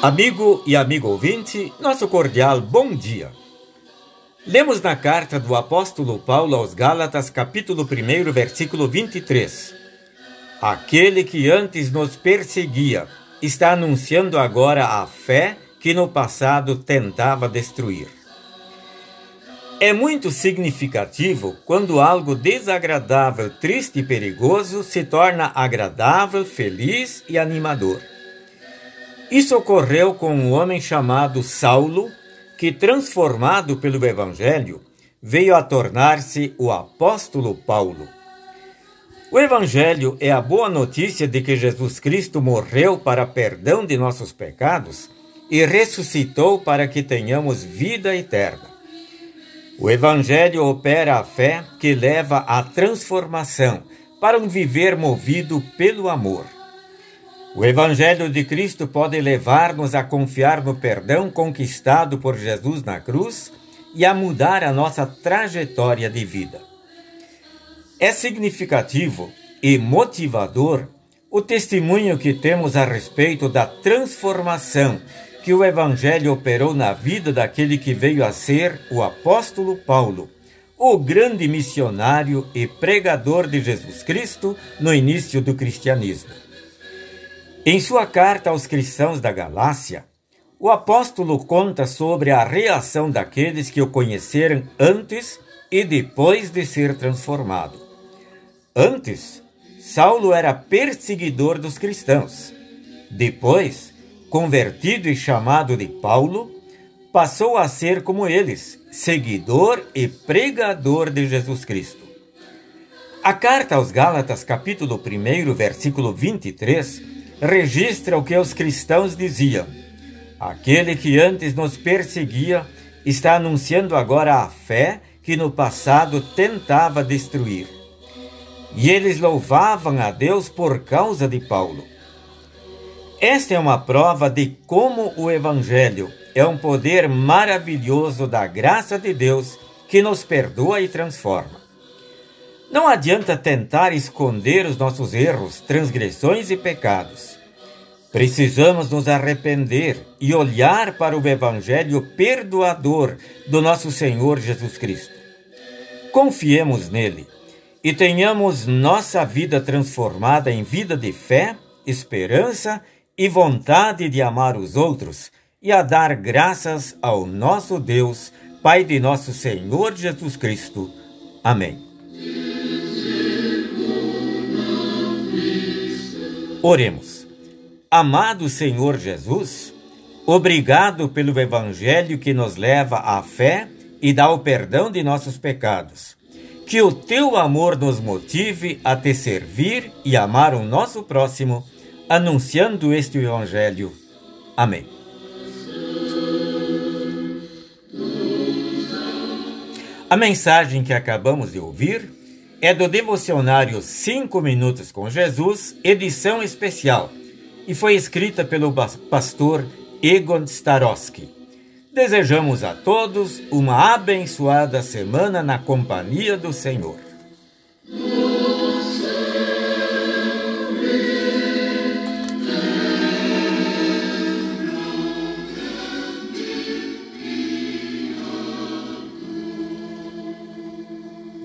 Amigo e amigo ouvinte, nosso cordial bom dia. Lemos na carta do apóstolo Paulo aos Gálatas, capítulo 1, versículo 23. Aquele que antes nos perseguia está anunciando agora a fé que no passado tentava destruir. É muito significativo quando algo desagradável, triste e perigoso se torna agradável, feliz e animador. Isso ocorreu com um homem chamado Saulo, que, transformado pelo Evangelho, veio a tornar-se o apóstolo Paulo. O Evangelho é a boa notícia de que Jesus Cristo morreu para perdão de nossos pecados e ressuscitou para que tenhamos vida eterna. O Evangelho opera a fé que leva à transformação para um viver movido pelo amor. O Evangelho de Cristo pode levar-nos a confiar no perdão conquistado por Jesus na cruz e a mudar a nossa trajetória de vida. É significativo e motivador o testemunho que temos a respeito da transformação que o Evangelho operou na vida daquele que veio a ser o apóstolo Paulo, o grande missionário e pregador de Jesus Cristo no início do cristianismo. Em sua carta aos cristãos da Galácia, o apóstolo conta sobre a reação daqueles que o conheceram antes e depois de ser transformado. Antes, Saulo era perseguidor dos cristãos. Depois, convertido e chamado de Paulo, passou a ser como eles, seguidor e pregador de Jesus Cristo. A carta aos Gálatas, capítulo 1, versículo 23, registra o que os cristãos diziam. Aquele que antes nos perseguia está anunciando agora a fé que no passado tentava destruir. E eles louvavam a Deus por causa de Paulo. Esta é uma prova de como o Evangelho é um poder maravilhoso da graça de Deus que nos perdoa e transforma. Não adianta tentar esconder os nossos erros, transgressões e pecados. Precisamos nos arrepender e olhar para o Evangelho perdoador do nosso Senhor Jesus Cristo. Confiemos nele e tenhamos nossa vida transformada em vida de fé, esperança e vontade de amar os outros e a dar graças ao nosso Deus, Pai de nosso Senhor Jesus Cristo. Amém. Oremos. Amado Senhor Jesus, obrigado pelo Evangelho que nos leva à fé e dá o perdão de nossos pecados. Que o teu amor nos motive a te servir e amar o nosso próximo, anunciando este Evangelho. Amém. A mensagem que acabamos de ouvir é do devocionário 5 Minutos com Jesus, edição especial, e foi escrita pelo pastor Egon Starosky. Desejamos a todos uma abençoada semana na companhia do Senhor.